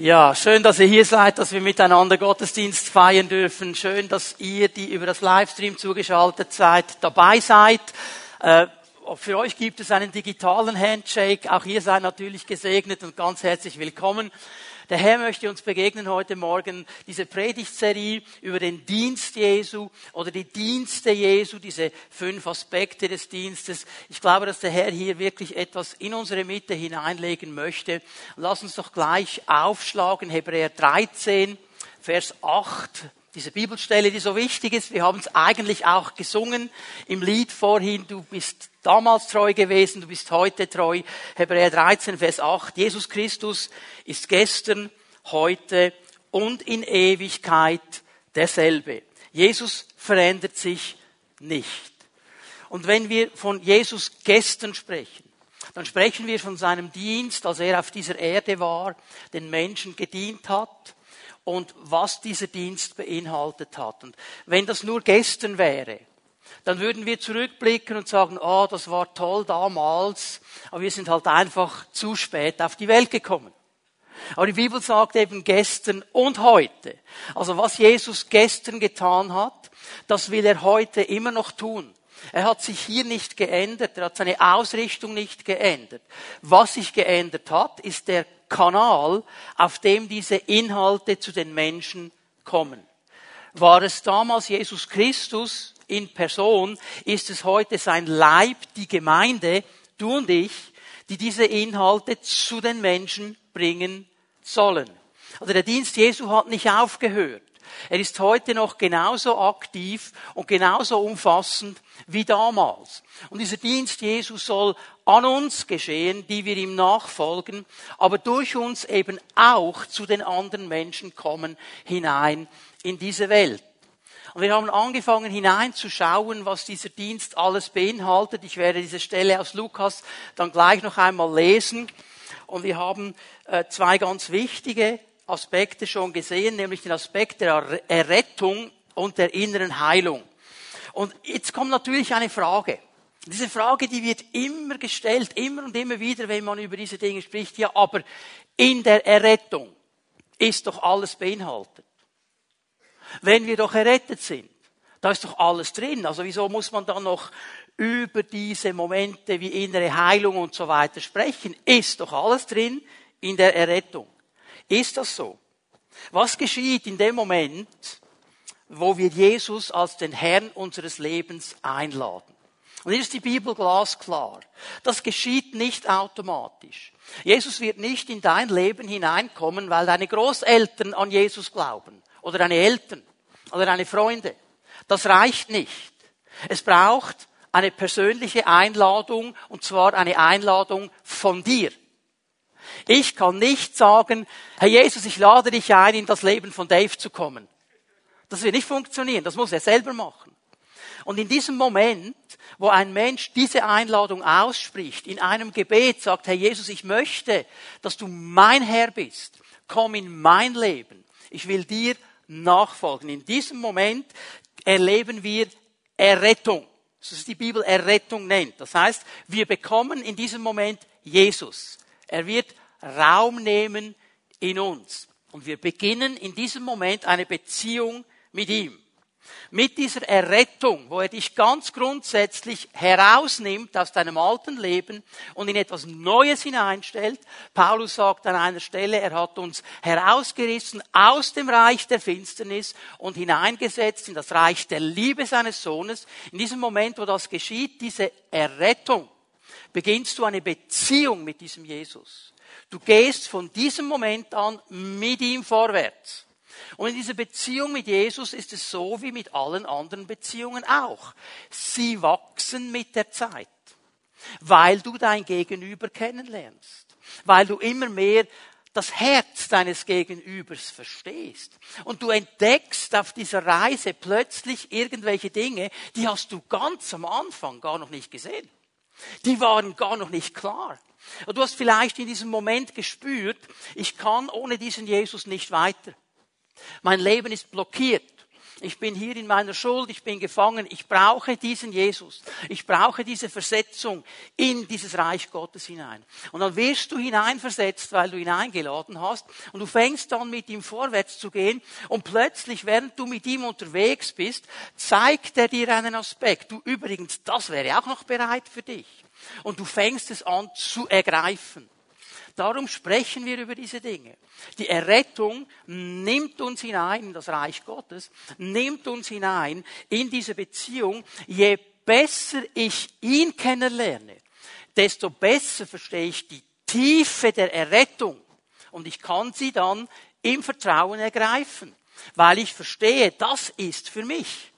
Ja, schön, dass ihr hier seid, dass wir miteinander Gottesdienst feiern dürfen. Schön, dass ihr, die über das Livestream zugeschaltet seid, dabei seid. Äh, für euch gibt es einen digitalen Handshake. Auch ihr seid natürlich gesegnet und ganz herzlich willkommen. Der Herr möchte uns begegnen heute Morgen, diese Predigtserie über den Dienst Jesu oder die Dienste Jesu, diese fünf Aspekte des Dienstes. Ich glaube, dass der Herr hier wirklich etwas in unsere Mitte hineinlegen möchte. Lass uns doch gleich aufschlagen, Hebräer 13, Vers 8 diese Bibelstelle, die so wichtig ist. Wir haben es eigentlich auch gesungen im Lied vorhin. Du bist damals treu gewesen, du bist heute treu. Hebräer 13, Vers 8. Jesus Christus ist gestern, heute und in Ewigkeit derselbe. Jesus verändert sich nicht. Und wenn wir von Jesus gestern sprechen, dann sprechen wir von seinem Dienst, als er auf dieser Erde war, den Menschen gedient hat, und was dieser Dienst beinhaltet hat. Und wenn das nur gestern wäre, dann würden wir zurückblicken und sagen, oh, das war toll damals, aber wir sind halt einfach zu spät auf die Welt gekommen. Aber die Bibel sagt eben gestern und heute. Also was Jesus gestern getan hat, das will er heute immer noch tun. Er hat sich hier nicht geändert, er hat seine Ausrichtung nicht geändert. Was sich geändert hat, ist der Kanal, auf dem diese Inhalte zu den Menschen kommen. War es damals Jesus Christus in Person, ist es heute sein Leib, die Gemeinde, du und ich, die diese Inhalte zu den Menschen bringen sollen. Also der Dienst Jesu hat nicht aufgehört. Er ist heute noch genauso aktiv und genauso umfassend wie damals. Und dieser Dienst Jesu soll an uns geschehen, die wir ihm nachfolgen, aber durch uns eben auch zu den anderen Menschen kommen hinein in diese Welt. Und wir haben angefangen hineinzuschauen, was dieser Dienst alles beinhaltet. Ich werde diese Stelle aus Lukas dann gleich noch einmal lesen. Und wir haben äh, zwei ganz wichtige Aspekte schon gesehen, nämlich den Aspekt der Errettung und der inneren Heilung. Und jetzt kommt natürlich eine Frage. Diese Frage, die wird immer gestellt, immer und immer wieder, wenn man über diese Dinge spricht. Ja, aber in der Errettung ist doch alles beinhaltet. Wenn wir doch errettet sind, da ist doch alles drin. Also wieso muss man dann noch über diese Momente wie innere Heilung und so weiter sprechen? Ist doch alles drin in der Errettung. Ist das so? Was geschieht in dem Moment, wo wir Jesus als den Herrn unseres Lebens einladen? Und hier ist die Bibel glasklar. Das geschieht nicht automatisch. Jesus wird nicht in dein Leben hineinkommen, weil deine Großeltern an Jesus glauben. Oder deine Eltern. Oder deine Freunde. Das reicht nicht. Es braucht eine persönliche Einladung, und zwar eine Einladung von dir. Ich kann nicht sagen, Herr Jesus, ich lade dich ein, in das Leben von Dave zu kommen. Das wird nicht funktionieren. Das muss er selber machen. Und in diesem Moment, wo ein Mensch diese Einladung ausspricht, in einem Gebet sagt, Herr Jesus, ich möchte, dass du mein Herr bist. Komm in mein Leben. Ich will dir nachfolgen. In diesem Moment erleben wir Errettung. Das ist die Bibel Errettung nennt. Das heißt, wir bekommen in diesem Moment Jesus. Er wird Raum nehmen in uns. Und wir beginnen in diesem Moment eine Beziehung mit ihm. Mit dieser Errettung, wo er dich ganz grundsätzlich herausnimmt aus deinem alten Leben und in etwas Neues hineinstellt. Paulus sagt an einer Stelle, er hat uns herausgerissen aus dem Reich der Finsternis und hineingesetzt in das Reich der Liebe seines Sohnes. In diesem Moment, wo das geschieht, diese Errettung, beginnst du eine Beziehung mit diesem Jesus. Du gehst von diesem Moment an mit ihm vorwärts. Und in dieser Beziehung mit Jesus ist es so wie mit allen anderen Beziehungen auch. Sie wachsen mit der Zeit, weil du dein Gegenüber kennenlernst, weil du immer mehr das Herz deines Gegenübers verstehst. Und du entdeckst auf dieser Reise plötzlich irgendwelche Dinge, die hast du ganz am Anfang gar noch nicht gesehen. Die waren gar noch nicht klar. Und du hast vielleicht in diesem Moment gespürt, ich kann ohne diesen Jesus nicht weiter. Mein Leben ist blockiert. ich bin hier in meiner Schuld, ich bin gefangen, ich brauche diesen Jesus. Ich brauche diese Versetzung in dieses Reich Gottes hinein. Und dann wirst du hineinversetzt, weil du ihn eingeladen hast und du fängst dann mit ihm vorwärts zu gehen und plötzlich, während du mit ihm unterwegs bist, zeigt er dir einen Aspekt. Du übrigens, das wäre auch noch bereit für dich. Und du fängst es an zu ergreifen. Darum sprechen wir über diese Dinge. Die Errettung nimmt uns hinein in das Reich Gottes, nimmt uns hinein in diese Beziehung. Je besser ich ihn kennenlerne, desto besser verstehe ich die Tiefe der Errettung. Und ich kann sie dann im Vertrauen ergreifen, weil ich verstehe, das ist für mich.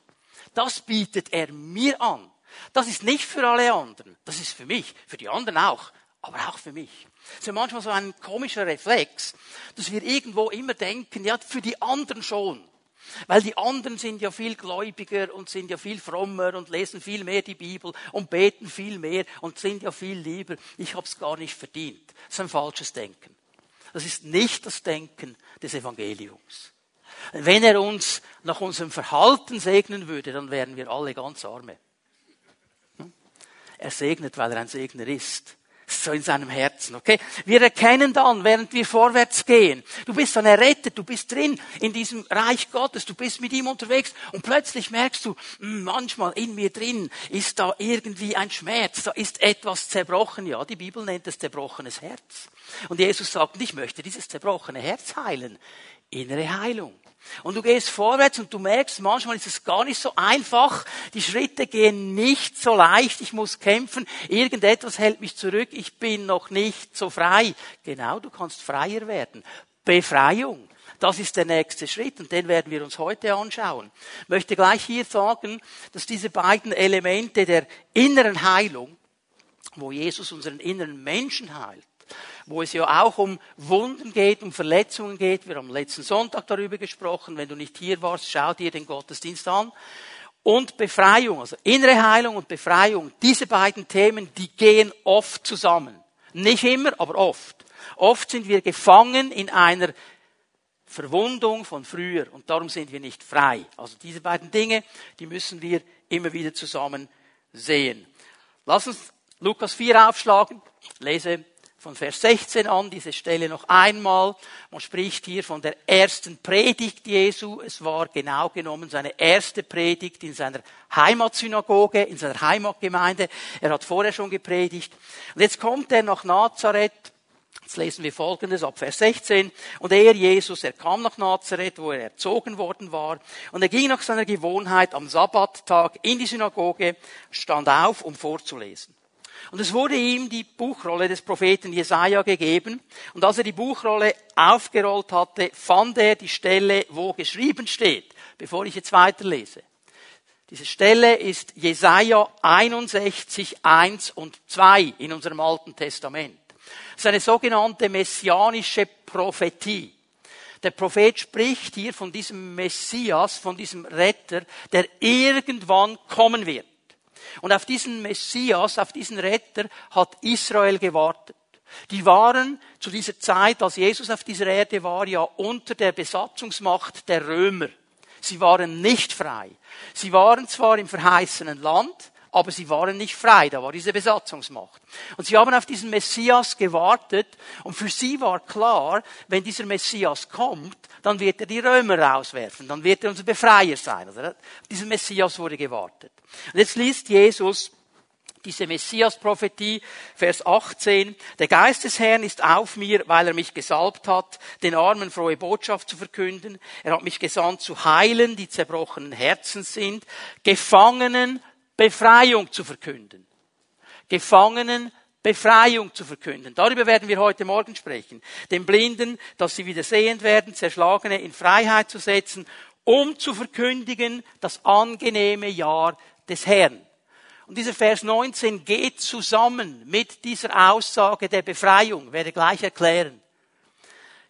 Das bietet er mir an. Das ist nicht für alle anderen. Das ist für mich, für die anderen auch, aber auch für mich. Das ist ja manchmal so ein komischer Reflex, dass wir irgendwo immer denken, ja, für die anderen schon. Weil die anderen sind ja viel gläubiger und sind ja viel frommer und lesen viel mehr die Bibel und beten viel mehr und sind ja viel lieber. Ich habe es gar nicht verdient. Das ist ein falsches Denken. Das ist nicht das Denken des Evangeliums. Wenn er uns nach unserem Verhalten segnen würde, dann wären wir alle ganz arme. Er segnet, weil er ein Segner ist so in seinem Herzen, okay? Wir erkennen dann, während wir vorwärts gehen, du bist dann errettet, du bist drin in diesem Reich Gottes, du bist mit ihm unterwegs und plötzlich merkst du, hm, manchmal in mir drin ist da irgendwie ein Schmerz, da ist etwas zerbrochen. Ja, die Bibel nennt es zerbrochenes Herz. Und Jesus sagt, ich möchte dieses zerbrochene Herz heilen. Innere Heilung. Und du gehst vorwärts und du merkst, manchmal ist es gar nicht so einfach. Die Schritte gehen nicht so leicht. Ich muss kämpfen. Irgendetwas hält mich zurück. Ich bin noch nicht so frei. Genau, du kannst freier werden. Befreiung. Das ist der nächste Schritt und den werden wir uns heute anschauen. Ich möchte gleich hier sagen, dass diese beiden Elemente der inneren Heilung, wo Jesus unseren inneren Menschen heilt, wo es ja auch um Wunden geht, um Verletzungen geht. Wir haben letzten Sonntag darüber gesprochen. Wenn du nicht hier warst, schau dir den Gottesdienst an. Und Befreiung, also innere Heilung und Befreiung, diese beiden Themen, die gehen oft zusammen. Nicht immer, aber oft. Oft sind wir gefangen in einer Verwundung von früher und darum sind wir nicht frei. Also diese beiden Dinge, die müssen wir immer wieder zusammen sehen. Lass uns Lukas 4 aufschlagen. Lese von Vers 16 an, diese Stelle noch einmal. Man spricht hier von der ersten Predigt Jesu. Es war genau genommen seine erste Predigt in seiner Heimatsynagoge, in seiner Heimatgemeinde. Er hat vorher schon gepredigt. Und jetzt kommt er nach Nazareth. Jetzt lesen wir Folgendes ab Vers 16. Und er, Jesus, er kam nach Nazareth, wo er erzogen worden war. Und er ging nach seiner Gewohnheit am Sabbattag in die Synagoge, stand auf, um vorzulesen. Und es wurde ihm die Buchrolle des Propheten Jesaja gegeben. Und als er die Buchrolle aufgerollt hatte, fand er die Stelle, wo geschrieben steht, bevor ich jetzt weiterlese. Diese Stelle ist Jesaja 61, 1 und 2 in unserem Alten Testament. Das ist eine sogenannte messianische Prophetie. Der Prophet spricht hier von diesem Messias, von diesem Retter, der irgendwann kommen wird. Und auf diesen Messias, auf diesen Retter hat Israel gewartet. Die waren zu dieser Zeit, als Jesus auf dieser Erde war, ja unter der Besatzungsmacht der Römer. Sie waren nicht frei. Sie waren zwar im verheißenen Land, aber sie waren nicht frei, da war diese Besatzungsmacht. Und sie haben auf diesen Messias gewartet und für sie war klar, wenn dieser Messias kommt, dann wird er die Römer rauswerfen, dann wird er unser Befreier sein. Also dieser Messias wurde gewartet. Und jetzt liest Jesus diese Messias-Prophetie, Vers 18. Der Geist des Herrn ist auf mir, weil er mich gesalbt hat, den Armen frohe Botschaft zu verkünden. Er hat mich gesandt zu heilen, die zerbrochenen Herzen sind, Gefangenen Befreiung zu verkünden. Gefangenen Befreiung zu verkünden. Darüber werden wir heute Morgen sprechen. Den Blinden, dass sie wieder sehend werden, Zerschlagene in Freiheit zu setzen, um zu verkündigen das angenehme Jahr des Herrn. Und dieser Vers 19 geht zusammen mit dieser Aussage der Befreiung, werde gleich erklären.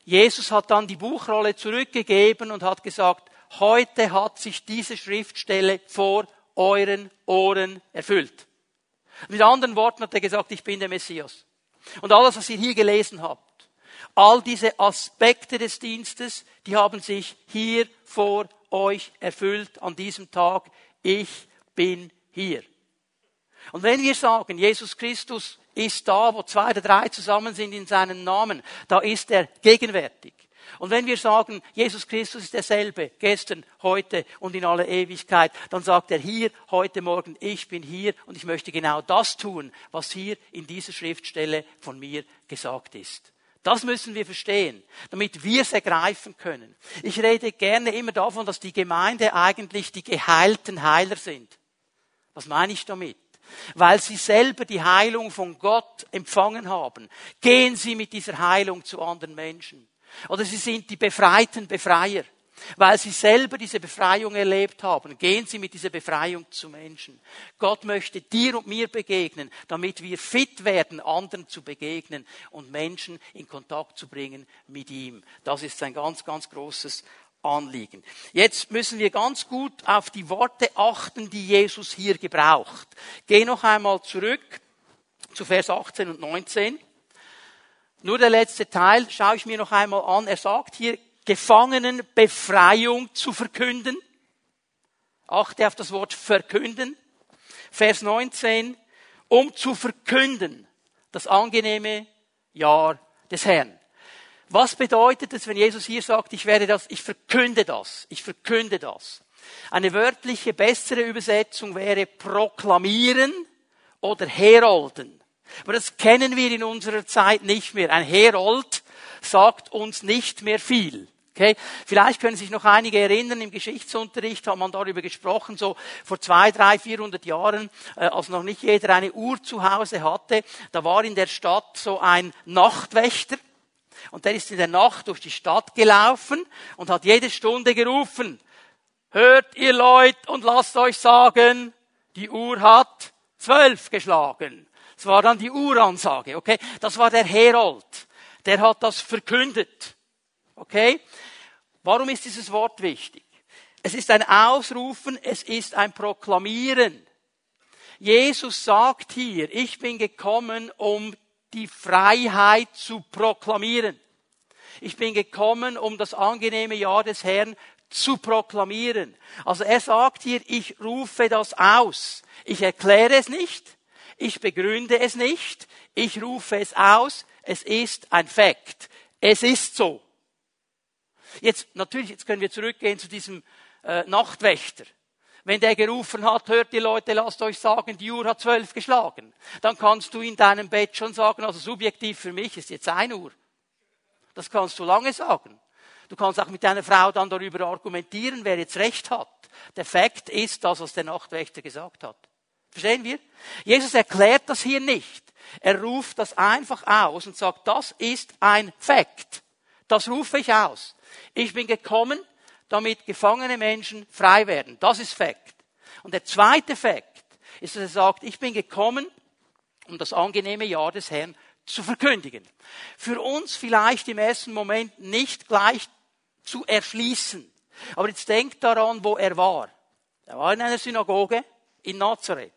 Jesus hat dann die Buchrolle zurückgegeben und hat gesagt, heute hat sich diese Schriftstelle vor euren Ohren erfüllt. Mit anderen Worten hat er gesagt, ich bin der Messias. Und alles, was ihr hier gelesen habt, all diese Aspekte des Dienstes, die haben sich hier vor euch erfüllt an diesem Tag. Ich bin hier. Und wenn wir sagen, Jesus Christus ist da, wo zwei oder drei zusammen sind in seinem Namen, da ist er gegenwärtig. Und wenn wir sagen, Jesus Christus ist derselbe, gestern, heute und in aller Ewigkeit, dann sagt er hier, heute Morgen, ich bin hier und ich möchte genau das tun, was hier in dieser Schriftstelle von mir gesagt ist. Das müssen wir verstehen, damit wir es ergreifen können. Ich rede gerne immer davon, dass die Gemeinde eigentlich die geheilten Heiler sind. Was meine ich damit? Weil sie selber die Heilung von Gott empfangen haben, gehen sie mit dieser Heilung zu anderen Menschen. Oder sie sind die befreiten Befreier. Weil sie selber diese Befreiung erlebt haben, gehen sie mit dieser Befreiung zu Menschen. Gott möchte dir und mir begegnen, damit wir fit werden, anderen zu begegnen und Menschen in Kontakt zu bringen mit ihm. Das ist ein ganz, ganz großes Anliegen. Jetzt müssen wir ganz gut auf die Worte achten, die Jesus hier gebraucht. Geh noch einmal zurück zu Vers 18 und 19. Nur der letzte Teil schaue ich mir noch einmal an. Er sagt hier, Gefangenenbefreiung zu verkünden. Achte auf das Wort verkünden. Vers 19, um zu verkünden das angenehme Jahr des Herrn. Was bedeutet es, wenn Jesus hier sagt, ich werde das, ich verkünde das, ich verkünde das? Eine wörtliche bessere Übersetzung wäre proklamieren oder herolden. Aber das kennen wir in unserer Zeit nicht mehr. Ein Herold sagt uns nicht mehr viel. Okay? Vielleicht können sich noch einige erinnern, im Geschichtsunterricht hat man darüber gesprochen, so vor zwei, drei, vierhundert Jahren, äh, als noch nicht jeder eine Uhr zu Hause hatte, da war in der Stadt so ein Nachtwächter, und der ist in der Nacht durch die Stadt gelaufen und hat jede Stunde gerufen, hört ihr Leute und lasst euch sagen, die Uhr hat zwölf geschlagen. Das war dann die Uhransage, okay? Das war der Herold. Der hat das verkündet. Okay? Warum ist dieses Wort wichtig? Es ist ein Ausrufen, es ist ein Proklamieren. Jesus sagt hier, ich bin gekommen, um die Freiheit zu proklamieren. Ich bin gekommen, um das angenehme Jahr des Herrn zu proklamieren. Also er sagt hier, ich rufe das aus. Ich erkläre es nicht, ich begründe es nicht, ich rufe es aus, es ist ein Fakt. Es ist so. Jetzt, natürlich, jetzt können wir zurückgehen zu diesem äh, Nachtwächter. Wenn der gerufen hat, hört die Leute, lasst euch sagen, die Uhr hat zwölf geschlagen. Dann kannst du in deinem Bett schon sagen, also subjektiv für mich ist jetzt ein Uhr. Das kannst du lange sagen. Du kannst auch mit deiner Frau dann darüber argumentieren, wer jetzt recht hat. Der Fakt ist das, was der Nachtwächter gesagt hat. Verstehen wir? Jesus erklärt das hier nicht. Er ruft das einfach aus und sagt, das ist ein Fakt. Das rufe ich aus. Ich bin gekommen, damit gefangene Menschen frei werden. Das ist Fakt. Und der zweite Fakt ist, dass er sagt, ich bin gekommen, um das angenehme Jahr des Herrn zu verkündigen. Für uns vielleicht im ersten Moment nicht gleich zu erschließen. Aber jetzt denkt daran, wo er war. Er war in einer Synagoge in Nazareth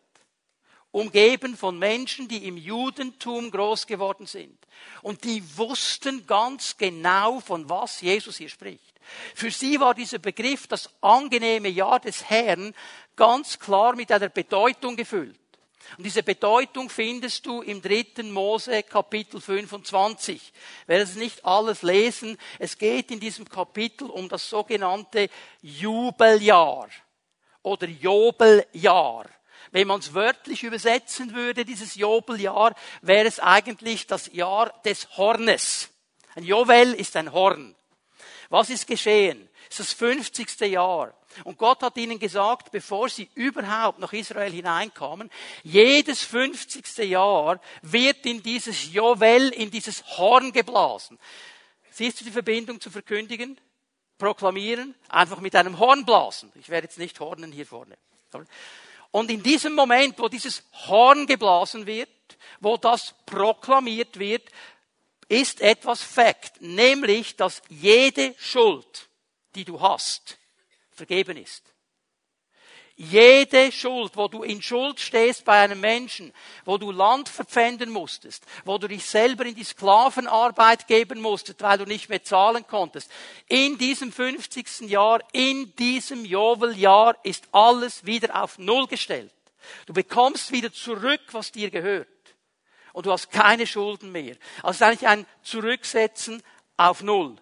umgeben von Menschen, die im Judentum groß geworden sind. Und die wussten ganz genau, von was Jesus hier spricht. Für sie war dieser Begriff, das angenehme Jahr des Herrn, ganz klar mit einer Bedeutung gefüllt. Und diese Bedeutung findest du im dritten Mose Kapitel 25. Ich werde es nicht alles lesen. Es geht in diesem Kapitel um das sogenannte Jubeljahr oder Jobeljahr. Wenn man es wörtlich übersetzen würde, dieses Jobeljahr, wäre es eigentlich das Jahr des Hornes. Ein Jovel ist ein Horn. Was ist geschehen? Es ist das 50. Jahr. Und Gott hat ihnen gesagt, bevor sie überhaupt nach Israel hineinkamen, jedes 50. Jahr wird in dieses Jovel, in dieses Horn geblasen. Siehst du die Verbindung zu verkündigen? Proklamieren? Einfach mit einem Horn blasen. Ich werde jetzt nicht hornen hier vorne. Und in diesem Moment, wo dieses Horn geblasen wird, wo das proklamiert wird, ist etwas Fakt, nämlich, dass jede Schuld, die du hast, vergeben ist. Jede Schuld, wo du in Schuld stehst bei einem Menschen, wo du Land verpfänden musstest, wo du dich selber in die Sklavenarbeit geben musstest, weil du nicht mehr zahlen konntest, in diesem 50. Jahr, in diesem Joveljahr ist alles wieder auf Null gestellt. Du bekommst wieder zurück, was dir gehört. Und du hast keine Schulden mehr. Also es ist eigentlich ein Zurücksetzen auf Null.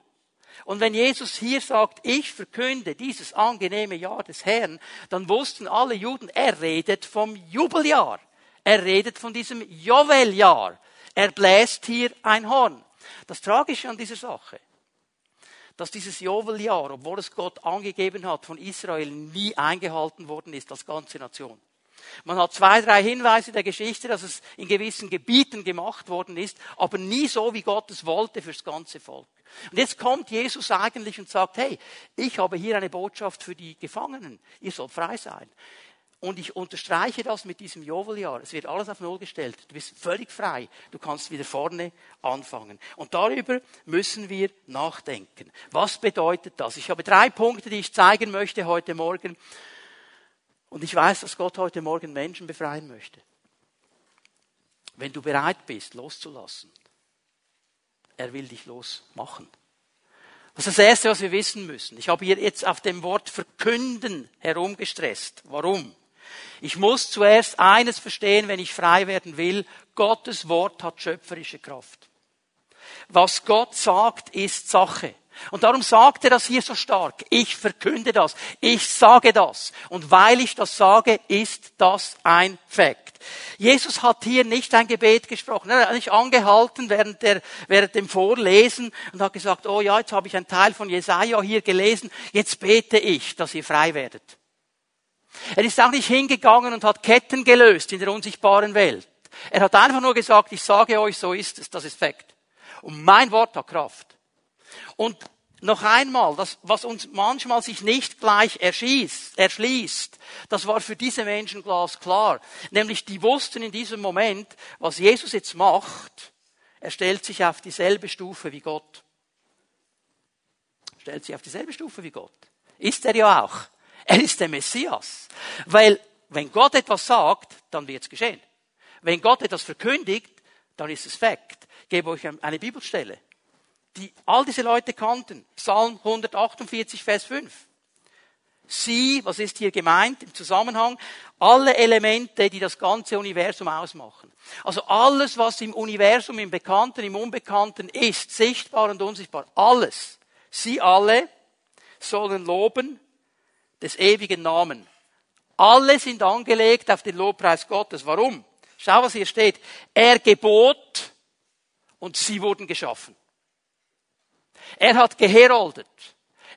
Und wenn Jesus hier sagt, ich verkünde dieses angenehme Jahr des Herrn, dann wussten alle Juden, er redet vom Jubeljahr. Er redet von diesem Joveljahr. Er bläst hier ein Horn. Das Tragische an dieser Sache, dass dieses Joveljahr, obwohl es Gott angegeben hat, von Israel nie eingehalten worden ist als ganze Nation. Man hat zwei, drei Hinweise der Geschichte, dass es in gewissen Gebieten gemacht worden ist, aber nie so, wie Gott es wollte fürs ganze Volk. Und jetzt kommt Jesus eigentlich und sagt, hey, ich habe hier eine Botschaft für die Gefangenen. Ihr sollt frei sein. Und ich unterstreiche das mit diesem Joveljahr. Es wird alles auf Null gestellt. Du bist völlig frei. Du kannst wieder vorne anfangen. Und darüber müssen wir nachdenken. Was bedeutet das? Ich habe drei Punkte, die ich zeigen möchte heute Morgen. Und ich weiß, dass Gott heute Morgen Menschen befreien möchte. Wenn du bereit bist, loszulassen, er will dich losmachen. Das ist das Erste, was wir wissen müssen. Ich habe hier jetzt auf dem Wort verkünden herumgestresst. Warum? Ich muss zuerst eines verstehen, wenn ich frei werden will. Gottes Wort hat schöpferische Kraft. Was Gott sagt, ist Sache. Und darum sagt er das hier so stark. Ich verkünde das. Ich sage das. Und weil ich das sage, ist das ein Fakt. Jesus hat hier nicht ein Gebet gesprochen. Er hat nicht angehalten während, der, während dem Vorlesen und hat gesagt, oh ja, jetzt habe ich einen Teil von Jesaja hier gelesen. Jetzt bete ich, dass ihr frei werdet. Er ist auch nicht hingegangen und hat Ketten gelöst in der unsichtbaren Welt. Er hat einfach nur gesagt, ich sage euch, so ist es, das ist Fakt. Und mein Wort hat Kraft. Und noch einmal, das, was uns manchmal sich nicht gleich erschießt, erschließt, das war für diese Menschen glasklar. Nämlich, die wussten in diesem Moment, was Jesus jetzt macht, er stellt sich auf dieselbe Stufe wie Gott. Stellt sich auf dieselbe Stufe wie Gott. Ist er ja auch. Er ist der Messias. Weil, wenn Gott etwas sagt, dann wird es geschehen. Wenn Gott etwas verkündigt, dann ist es Fakt. Ich gebe euch eine Bibelstelle die all diese Leute kannten. Psalm 148, Vers 5. Sie, was ist hier gemeint im Zusammenhang? Alle Elemente, die das ganze Universum ausmachen. Also alles, was im Universum, im Bekannten, im Unbekannten ist, sichtbar und unsichtbar, alles. Sie alle sollen loben des ewigen Namen. Alle sind angelegt auf den Lobpreis Gottes. Warum? Schau, was hier steht. Er gebot und sie wurden geschaffen. Er hat geheroldet.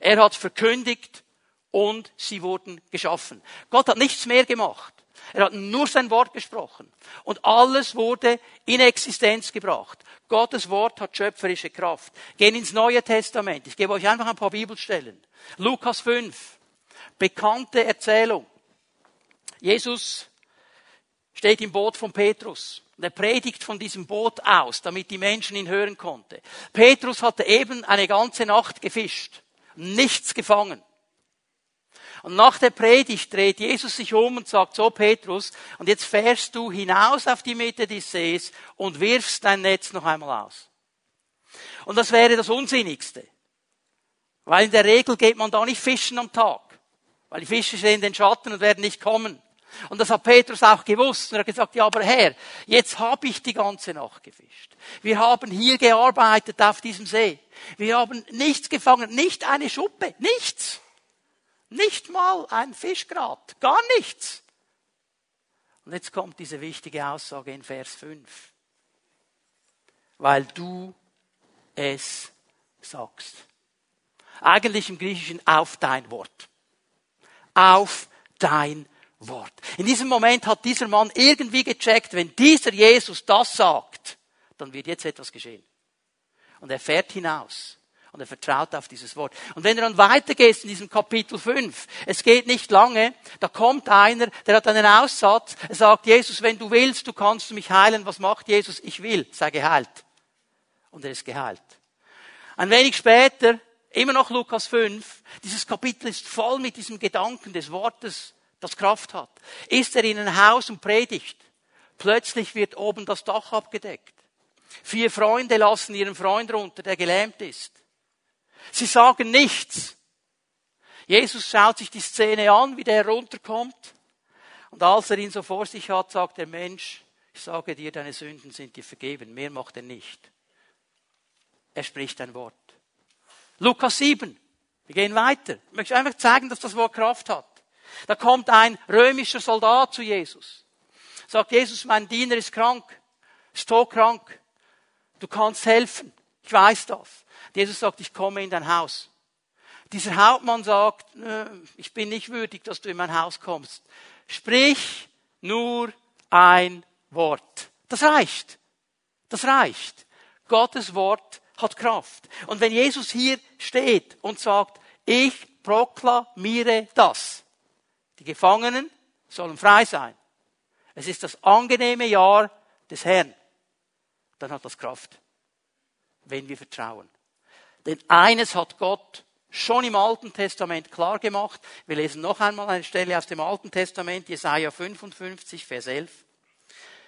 Er hat verkündigt und sie wurden geschaffen. Gott hat nichts mehr gemacht. Er hat nur sein Wort gesprochen. Und alles wurde in Existenz gebracht. Gottes Wort hat schöpferische Kraft. Gehen ins Neue Testament. Ich gebe euch einfach ein paar Bibelstellen. Lukas 5. Bekannte Erzählung. Jesus steht im Boot von Petrus. Und er predigt von diesem Boot aus, damit die Menschen ihn hören konnten. Petrus hatte eben eine ganze Nacht gefischt, nichts gefangen. Und nach der Predigt dreht Jesus sich um und sagt, so Petrus, und jetzt fährst du hinaus auf die Mitte des Sees und wirfst dein Netz noch einmal aus. Und das wäre das Unsinnigste. Weil in der Regel geht man da nicht fischen am Tag. Weil die Fische stehen in den Schatten und werden nicht kommen. Und das hat Petrus auch gewusst. Und er hat gesagt, ja, aber Herr, jetzt habe ich die ganze Nacht gefischt. Wir haben hier gearbeitet auf diesem See. Wir haben nichts gefangen, nicht eine Schuppe, nichts. Nicht mal ein Fischgrat, gar nichts. Und jetzt kommt diese wichtige Aussage in Vers 5. Weil du es sagst. Eigentlich im Griechischen auf dein Wort. Auf dein Wort. Wort. In diesem Moment hat dieser Mann irgendwie gecheckt, wenn dieser Jesus das sagt, dann wird jetzt etwas geschehen. Und er fährt hinaus. Und er vertraut auf dieses Wort. Und wenn du dann weitergehst in diesem Kapitel 5, es geht nicht lange, da kommt einer, der hat einen Aussatz, er sagt, Jesus, wenn du willst, du kannst mich heilen. Was macht Jesus? Ich will, sei geheilt. Und er ist geheilt. Ein wenig später, immer noch Lukas 5, dieses Kapitel ist voll mit diesem Gedanken des Wortes das Kraft hat. Ist er in ein Haus und predigt, plötzlich wird oben das Dach abgedeckt. Vier Freunde lassen ihren Freund runter, der gelähmt ist. Sie sagen nichts. Jesus schaut sich die Szene an, wie der herunterkommt. Und als er ihn so vor sich hat, sagt der Mensch, ich sage dir, deine Sünden sind dir vergeben. Mehr macht er nicht. Er spricht ein Wort. Lukas 7. Wir gehen weiter. Ich möchte einfach zeigen, dass das Wort Kraft hat. Da kommt ein römischer Soldat zu Jesus. Sagt Jesus, mein Diener ist krank, ist todkrank. Du kannst helfen. Ich weiß das. Jesus sagt, ich komme in dein Haus. Dieser Hauptmann sagt, ich bin nicht würdig, dass du in mein Haus kommst. Sprich nur ein Wort. Das reicht. Das reicht. Gottes Wort hat Kraft. Und wenn Jesus hier steht und sagt, ich proklamiere das, Gefangenen sollen frei sein. Es ist das angenehme Jahr des Herrn. Dann hat das Kraft, wenn wir vertrauen. Denn eines hat Gott schon im Alten Testament klar gemacht. Wir lesen noch einmal eine Stelle aus dem Alten Testament, Jesaja 55, Vers 11.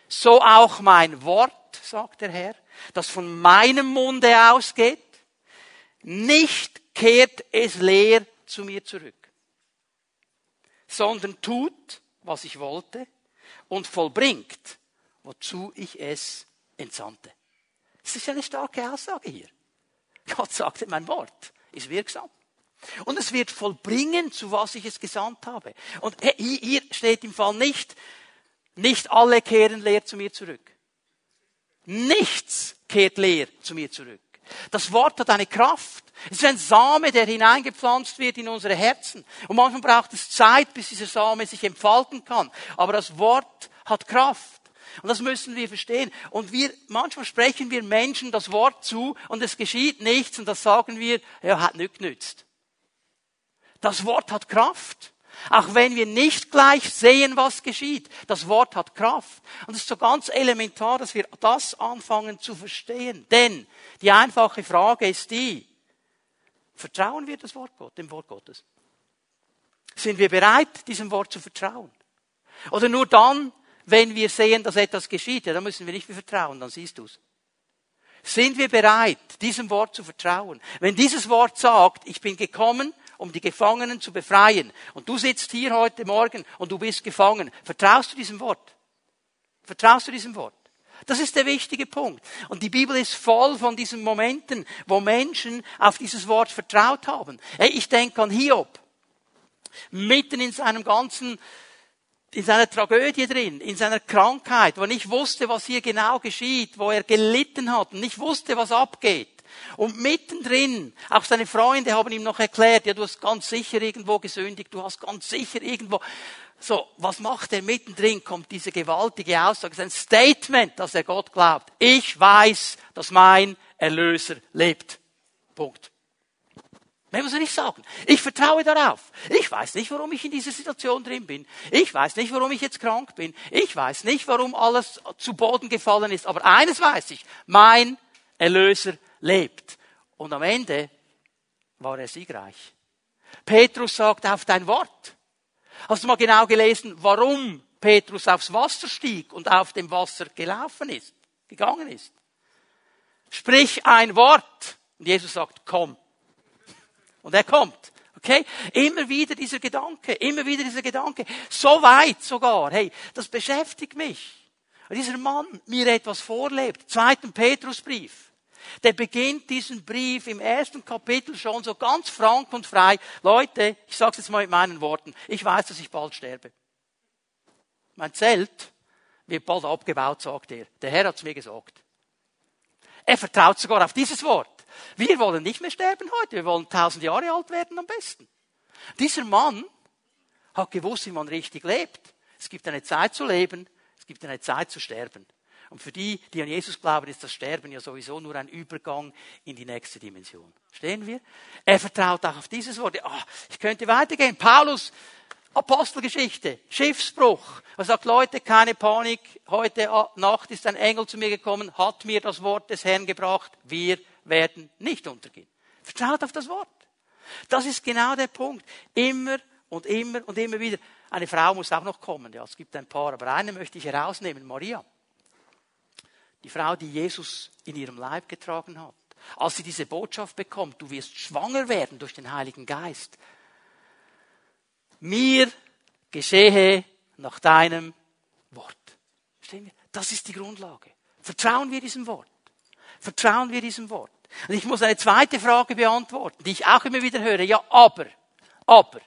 So auch mein Wort, sagt der Herr, das von meinem Munde ausgeht, nicht kehrt es leer zu mir zurück, sondern tut, was ich wollte und vollbringt, wozu ich es entsandte. Das ist eine starke Aussage hier. Gott sagte, mein Wort ist wirksam. Und es wird vollbringen, zu was ich es gesandt habe. Und hier steht im Fall nicht, nicht alle kehren leer zu mir zurück. Nichts kehrt leer zu mir zurück. Das Wort hat eine Kraft. Es ist ein Same, der hineingepflanzt wird in unsere Herzen. Und manchmal braucht es Zeit, bis dieser Same sich entfalten kann. Aber das Wort hat Kraft. Und das müssen wir verstehen. Und wir, manchmal sprechen wir Menschen das Wort zu und es geschieht nichts und das sagen wir, ja, hat nicht genützt. Das Wort hat Kraft. Auch wenn wir nicht gleich sehen, was geschieht. Das Wort hat Kraft. Und es ist so ganz elementar, dass wir das anfangen zu verstehen. Denn die einfache Frage ist die, vertrauen wir das Wort Gott, dem Wort Gottes? Sind wir bereit, diesem Wort zu vertrauen? Oder nur dann, wenn wir sehen, dass etwas geschieht, ja, dann müssen wir nicht mehr vertrauen, dann siehst du es. Sind wir bereit, diesem Wort zu vertrauen? Wenn dieses Wort sagt, ich bin gekommen, um die Gefangenen zu befreien. Und du sitzt hier heute Morgen und du bist gefangen. Vertraust du diesem Wort? Vertraust du diesem Wort? Das ist der wichtige Punkt. Und die Bibel ist voll von diesen Momenten, wo Menschen auf dieses Wort vertraut haben. Ich denke an Hiob. Mitten in seinem ganzen, in seiner Tragödie drin, in seiner Krankheit, wo er nicht wusste, was hier genau geschieht, wo er gelitten hat und nicht wusste, was abgeht. Und mittendrin, auch seine Freunde haben ihm noch erklärt, ja, du hast ganz sicher irgendwo gesündigt, du hast ganz sicher irgendwo. So, was macht er mittendrin? Kommt diese gewaltige Aussage, das ist ein Statement, dass er Gott glaubt. Ich weiß, dass mein Erlöser lebt. Punkt. Mehr muss er nicht sagen. Ich vertraue darauf. Ich weiß nicht, warum ich in dieser Situation drin bin. Ich weiß nicht, warum ich jetzt krank bin. Ich weiß nicht, warum alles zu Boden gefallen ist. Aber eines weiß ich. Mein Erlöser lebt. Und am Ende war er siegreich. Petrus sagt auf dein Wort. Hast du mal genau gelesen, warum Petrus aufs Wasser stieg und auf dem Wasser gelaufen ist, gegangen ist? Sprich ein Wort. Und Jesus sagt, komm. Und er kommt. Okay? Immer wieder dieser Gedanke, immer wieder dieser Gedanke. So weit sogar. Hey, das beschäftigt mich. Dieser Mann mir etwas vorlebt. Zweiten Petrusbrief der beginnt diesen Brief im ersten Kapitel schon so ganz frank und frei. Leute, ich sage es jetzt mal mit meinen Worten, ich weiß, dass ich bald sterbe. Mein Zelt wird bald abgebaut, sagt er. Der Herr hat es mir gesagt. Er vertraut sogar auf dieses Wort. Wir wollen nicht mehr sterben heute, wir wollen tausend Jahre alt werden am besten. Dieser Mann hat gewusst, wie man richtig lebt. Es gibt eine Zeit zu leben, es gibt eine Zeit zu sterben. Und für die, die an Jesus glauben, ist das Sterben ja sowieso nur ein Übergang in die nächste Dimension. Stehen wir? Er vertraut auch auf dieses Wort. Oh, ich könnte weitergehen. Paulus, Apostelgeschichte, Schiffsbruch. Er sagt, Leute, keine Panik. Heute Nacht ist ein Engel zu mir gekommen, hat mir das Wort des Herrn gebracht. Wir werden nicht untergehen. Vertraut auf das Wort. Das ist genau der Punkt. Immer und immer und immer wieder. eine Frau muss auch noch kommen. Ja, es gibt ein paar, aber eine möchte ich herausnehmen, Maria. Die Frau, die Jesus in ihrem Leib getragen hat. Als sie diese Botschaft bekommt, du wirst schwanger werden durch den Heiligen Geist. Mir geschehe nach deinem Wort. Verstehen wir? Das ist die Grundlage. Vertrauen wir diesem Wort. Vertrauen wir diesem Wort. Und ich muss eine zweite Frage beantworten, die ich auch immer wieder höre. Ja, aber, aber,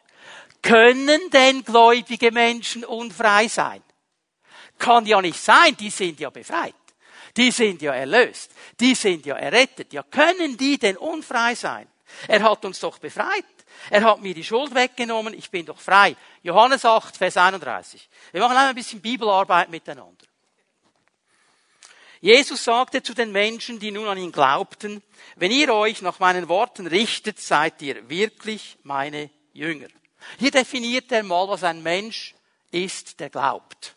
können denn gläubige Menschen unfrei sein? Kann ja nicht sein, die sind ja befreit. Die sind ja erlöst. Die sind ja errettet. Ja, können die denn unfrei sein? Er hat uns doch befreit. Er hat mir die Schuld weggenommen. Ich bin doch frei. Johannes 8, Vers 31. Wir machen ein bisschen Bibelarbeit miteinander. Jesus sagte zu den Menschen, die nun an ihn glaubten, wenn ihr euch nach meinen Worten richtet, seid ihr wirklich meine Jünger. Hier definiert er mal, was ein Mensch ist, der glaubt.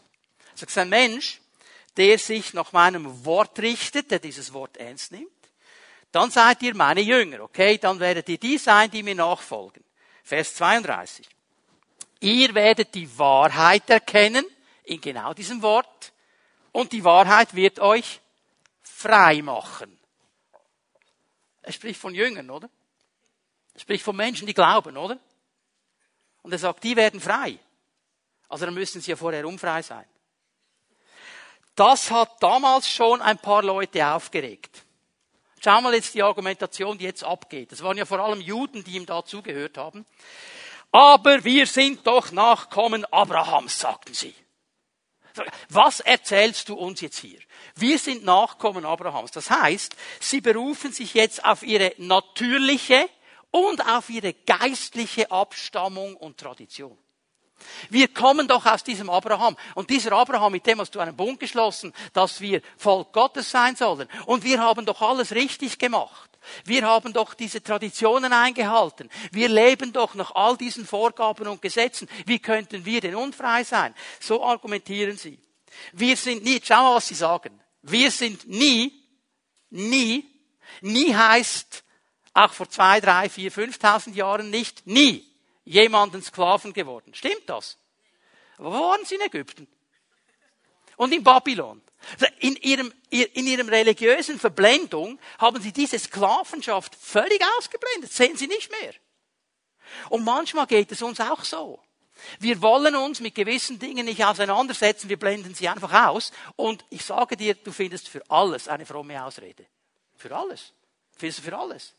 Er sagt, ein Mensch, der sich nach meinem Wort richtet, der dieses Wort ernst nimmt, dann seid ihr meine Jünger, okay? Dann werdet ihr die sein, die mir nachfolgen. Vers 32. Ihr werdet die Wahrheit erkennen, in genau diesem Wort, und die Wahrheit wird euch frei machen. Er spricht von Jüngern, oder? Er spricht von Menschen, die glauben, oder? Und er sagt, die werden frei. Also dann müssen sie ja vorher unfrei sein. Das hat damals schon ein paar Leute aufgeregt. Schau mal jetzt die Argumentation, die jetzt abgeht. Das waren ja vor allem Juden, die ihm da zugehört haben. Aber wir sind doch Nachkommen Abrahams, sagten sie. Was erzählst du uns jetzt hier? Wir sind Nachkommen Abrahams. Das heißt, sie berufen sich jetzt auf ihre natürliche und auf ihre geistliche Abstammung und Tradition. Wir kommen doch aus diesem Abraham. Und dieser Abraham, mit dem hast du einen Bund geschlossen, dass wir Volk Gottes sein sollen. Und wir haben doch alles richtig gemacht. Wir haben doch diese Traditionen eingehalten. Wir leben doch nach all diesen Vorgaben und Gesetzen. Wie könnten wir denn unfrei sein? So argumentieren sie. Wir sind nie, schau mal, was sie sagen. Wir sind nie, nie, nie heißt auch vor zwei, drei, vier, fünftausend Jahren nicht, nie jemanden Sklaven geworden. Stimmt das? Wo waren sie in Ägypten? Und in Babylon? In ihrem, in ihrem religiösen Verblendung haben sie diese Sklavenschaft völlig ausgeblendet. Sehen sie nicht mehr. Und manchmal geht es uns auch so. Wir wollen uns mit gewissen Dingen nicht auseinandersetzen, wir blenden sie einfach aus. Und ich sage dir, du findest für alles eine fromme Ausrede. Für alles. Findest du für alles.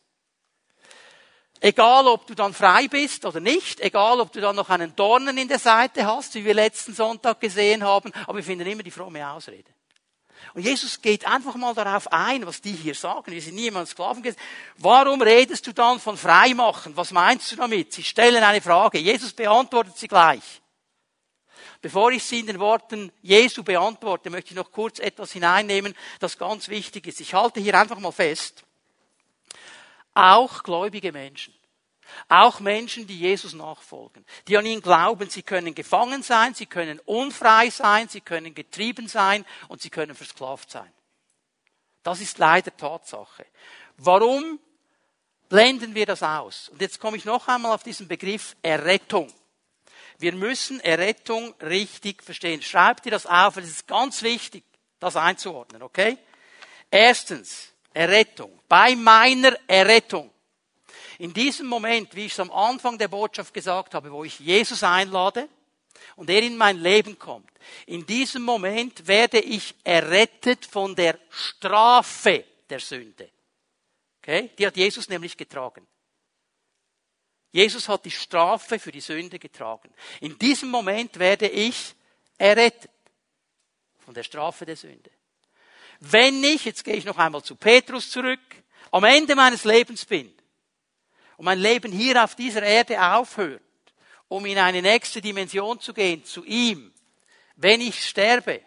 Egal, ob du dann frei bist oder nicht, egal, ob du dann noch einen Dornen in der Seite hast, wie wir letzten Sonntag gesehen haben, aber wir finden immer die fromme Ausrede. Und Jesus geht einfach mal darauf ein, was die hier sagen. Wir sind niemand Sklaven gewesen. Warum redest du dann von Freimachen? Was meinst du damit? Sie stellen eine Frage. Jesus beantwortet sie gleich. Bevor ich sie in den Worten Jesu beantworte, möchte ich noch kurz etwas hineinnehmen, das ganz wichtig ist. Ich halte hier einfach mal fest. Auch gläubige Menschen. Auch Menschen, die Jesus nachfolgen, die an ihn glauben, sie können gefangen sein, sie können unfrei sein, sie können getrieben sein und sie können versklavt sein. Das ist leider Tatsache. Warum blenden wir das aus? Und jetzt komme ich noch einmal auf diesen Begriff Errettung. Wir müssen Errettung richtig verstehen. Schreibt ihr das auf, es ist ganz wichtig, das einzuordnen, okay? Erstens, Errettung. Bei meiner Errettung in diesem Moment, wie ich es am Anfang der Botschaft gesagt habe, wo ich Jesus einlade und er in mein Leben kommt, in diesem Moment werde ich errettet von der Strafe der Sünde. Okay? Die hat Jesus nämlich getragen. Jesus hat die Strafe für die Sünde getragen. In diesem Moment werde ich errettet von der Strafe der Sünde. Wenn ich, jetzt gehe ich noch einmal zu Petrus zurück, am Ende meines Lebens bin, und mein Leben hier auf dieser Erde aufhört, um in eine nächste Dimension zu gehen, zu ihm, wenn ich sterbe,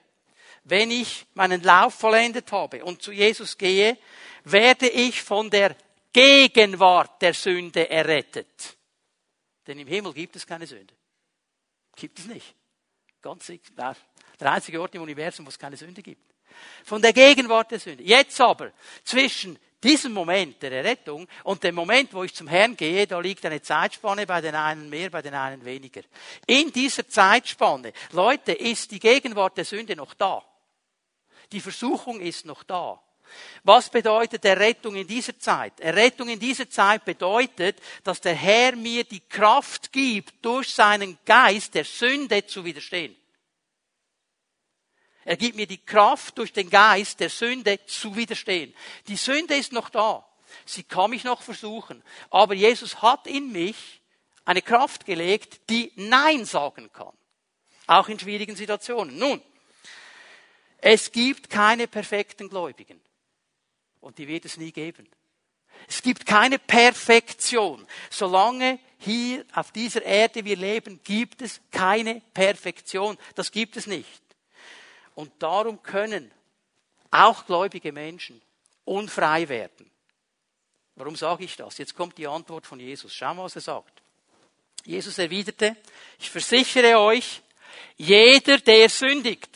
wenn ich meinen Lauf vollendet habe und zu Jesus gehe, werde ich von der Gegenwart der Sünde errettet. Denn im Himmel gibt es keine Sünde. Gibt es nicht. Ganz der einzige Ort im Universum, wo es keine Sünde gibt. Von der Gegenwart der Sünde. Jetzt aber zwischen diesem Moment der Errettung und dem Moment, wo ich zum Herrn gehe, da liegt eine Zeitspanne bei den einen mehr, bei den einen weniger. In dieser Zeitspanne, Leute, ist die Gegenwart der Sünde noch da. Die Versuchung ist noch da. Was bedeutet Errettung in dieser Zeit? Errettung in dieser Zeit bedeutet, dass der Herr mir die Kraft gibt, durch seinen Geist der Sünde zu widerstehen. Er gibt mir die Kraft, durch den Geist der Sünde zu widerstehen. Die Sünde ist noch da. Sie kann mich noch versuchen. Aber Jesus hat in mich eine Kraft gelegt, die Nein sagen kann. Auch in schwierigen Situationen. Nun, es gibt keine perfekten Gläubigen. Und die wird es nie geben. Es gibt keine Perfektion. Solange hier auf dieser Erde wir leben, gibt es keine Perfektion. Das gibt es nicht. Und darum können auch gläubige Menschen unfrei werden. Warum sage ich das? Jetzt kommt die Antwort von Jesus. Schau mal, was er sagt. Jesus erwiderte, ich versichere euch, jeder, der sündigt,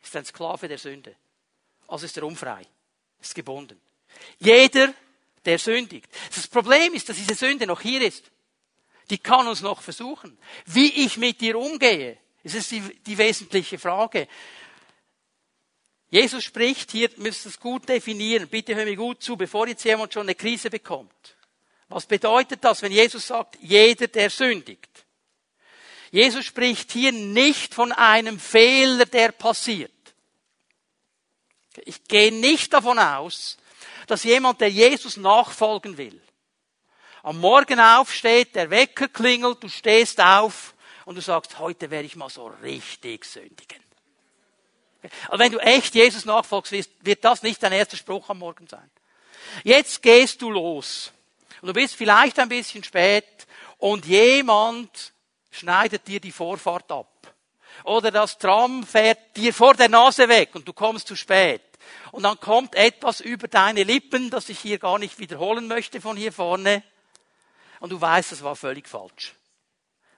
ist ein Sklave der Sünde. Also ist er unfrei, ist gebunden. Jeder, der sündigt. Das Problem ist, dass diese Sünde noch hier ist. Die kann uns noch versuchen. Wie ich mit ihr umgehe, das ist die, die wesentliche Frage. Jesus spricht, hier müsst ihr es gut definieren, bitte hör mir gut zu, bevor jetzt jemand schon eine Krise bekommt. Was bedeutet das, wenn Jesus sagt, jeder, der sündigt? Jesus spricht hier nicht von einem Fehler, der passiert. Ich gehe nicht davon aus, dass jemand, der Jesus nachfolgen will, am Morgen aufsteht, der Wecker klingelt, du stehst auf und du sagst, heute werde ich mal so richtig sündigen. Aber wenn du echt Jesus nachfolgst, wird das nicht dein erster Spruch am Morgen sein. Jetzt gehst du los. Und du bist vielleicht ein bisschen spät und jemand schneidet dir die Vorfahrt ab. Oder das Tram fährt dir vor der Nase weg und du kommst zu spät. Und dann kommt etwas über deine Lippen, das ich hier gar nicht wiederholen möchte von hier vorne. Und du weißt, das war völlig falsch.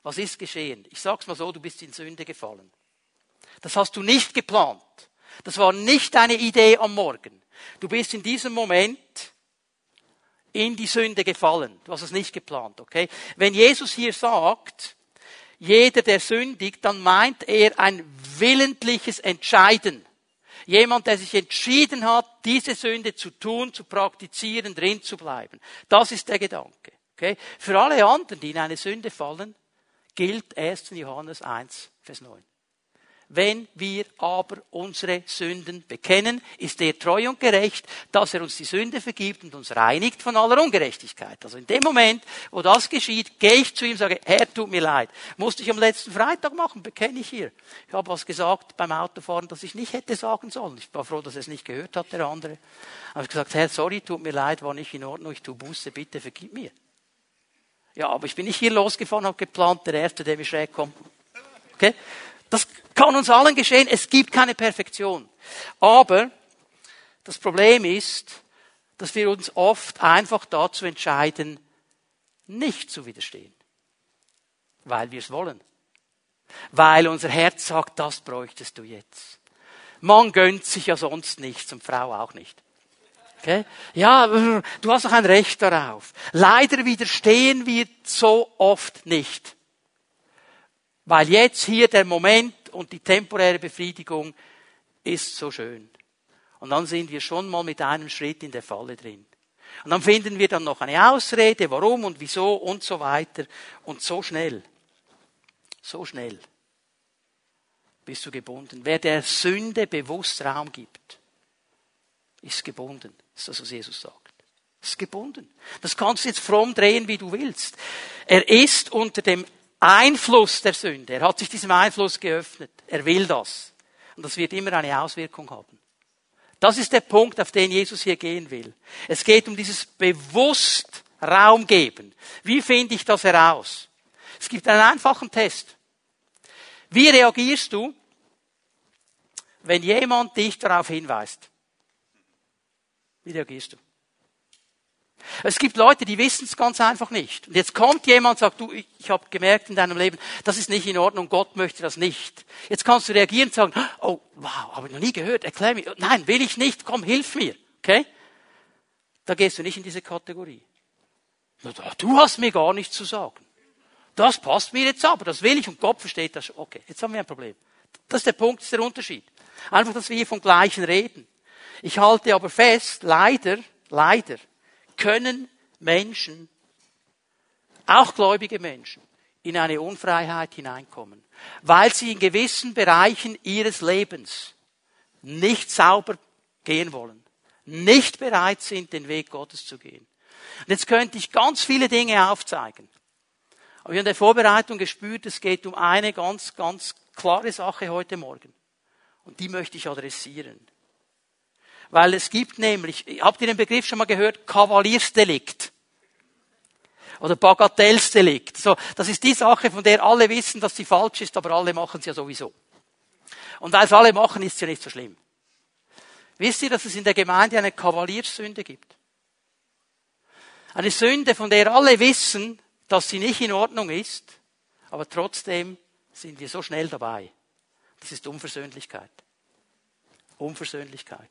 Was ist geschehen? Ich sag's mal so, du bist in Sünde gefallen. Das hast du nicht geplant. Das war nicht deine Idee am Morgen. Du bist in diesem Moment in die Sünde gefallen. Du hast es nicht geplant, okay? Wenn Jesus hier sagt, jeder, der sündigt, dann meint er ein willentliches Entscheiden. Jemand, der sich entschieden hat, diese Sünde zu tun, zu praktizieren, drin zu bleiben. Das ist der Gedanke. Okay? Für alle anderen, die in eine Sünde fallen, gilt 1. Johannes 1, Vers 9. Wenn wir aber unsere Sünden bekennen, ist er treu und gerecht, dass er uns die Sünde vergibt und uns reinigt von aller Ungerechtigkeit. Also in dem Moment, wo das geschieht, gehe ich zu ihm und sage, Herr, tut mir leid. Musste ich am letzten Freitag machen, bekenne ich hier. Ich habe was gesagt beim Autofahren, das ich nicht hätte sagen sollen. Ich war froh, dass er es nicht gehört hat, der andere. Habe ich gesagt, Herr, sorry, tut mir leid, war nicht in Ordnung, ich tue Buße, bitte vergib mir. Ja, aber ich bin nicht hier losgefahren, habe geplant, der Erste, der mir schräg kommt. Okay? Das kann uns allen geschehen. Es gibt keine Perfektion. Aber das Problem ist, dass wir uns oft einfach dazu entscheiden, nicht zu widerstehen. Weil wir es wollen. Weil unser Herz sagt, das bräuchtest du jetzt. Man gönnt sich ja sonst nichts und Frau auch nicht. Okay? Ja, du hast doch ein Recht darauf. Leider widerstehen wir so oft nicht. Weil jetzt hier der Moment und die temporäre Befriedigung ist so schön. Und dann sind wir schon mal mit einem Schritt in der Falle drin. Und dann finden wir dann noch eine Ausrede, warum und wieso und so weiter. Und so schnell, so schnell bist du gebunden. Wer der Sünde bewusst Raum gibt, ist gebunden. Das ist das, was Jesus sagt. Das ist gebunden. Das kannst du jetzt fromm drehen, wie du willst. Er ist unter dem Einfluss der Sünde. Er hat sich diesem Einfluss geöffnet. Er will das. Und das wird immer eine Auswirkung haben. Das ist der Punkt, auf den Jesus hier gehen will. Es geht um dieses bewusst Raum geben. Wie finde ich das heraus? Es gibt einen einfachen Test. Wie reagierst du, wenn jemand dich darauf hinweist? Wie reagierst du? Es gibt Leute, die wissen es ganz einfach nicht. Und jetzt kommt jemand und sagt, du, ich, ich habe gemerkt in deinem Leben, das ist nicht in Ordnung, Gott möchte das nicht. Jetzt kannst du reagieren und sagen, oh, wow, habe ich noch nie gehört, erklär mir. Nein, will ich nicht, komm, hilf mir. Okay? Da gehst du nicht in diese Kategorie. Du hast mir gar nichts zu sagen. Das passt mir jetzt aber, das will ich und Gott versteht das schon. Okay, jetzt haben wir ein Problem. Das ist der Punkt, das ist der Unterschied. Einfach, dass wir hier vom Gleichen reden. Ich halte aber fest, leider, leider, können Menschen, auch gläubige Menschen, in eine Unfreiheit hineinkommen, weil sie in gewissen Bereichen ihres Lebens nicht sauber gehen wollen, nicht bereit sind, den Weg Gottes zu gehen. Und jetzt könnte ich ganz viele Dinge aufzeigen. Aber ich habe in der Vorbereitung gespürt, es geht um eine ganz, ganz klare Sache heute Morgen. Und die möchte ich adressieren. Weil es gibt nämlich, habt ihr den Begriff schon mal gehört, Kavaliersdelikt? Oder Bagatellsdelikt. So, das ist die Sache, von der alle wissen, dass sie falsch ist, aber alle machen sie ja sowieso. Und weil es alle machen, ist sie ja nicht so schlimm. Wisst ihr, dass es in der Gemeinde eine Kavalierssünde gibt? Eine Sünde, von der alle wissen, dass sie nicht in Ordnung ist, aber trotzdem sind wir so schnell dabei. Das ist Unversöhnlichkeit. Unversöhnlichkeit.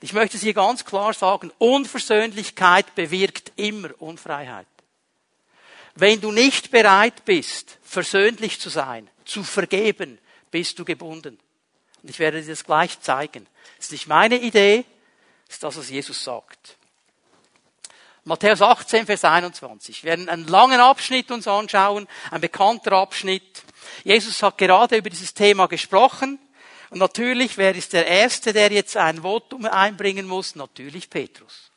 Ich möchte es hier ganz klar sagen, Unversöhnlichkeit bewirkt immer Unfreiheit. Wenn du nicht bereit bist, versöhnlich zu sein, zu vergeben, bist du gebunden. Und ich werde dir das gleich zeigen. Das ist nicht meine Idee, das ist das, was Jesus sagt. Matthäus 18, Vers 21. Wir werden einen langen Abschnitt uns anschauen, ein bekannter Abschnitt. Jesus hat gerade über dieses Thema gesprochen. Und natürlich, wer ist der Erste, der jetzt ein Votum einbringen muss? Natürlich Petrus.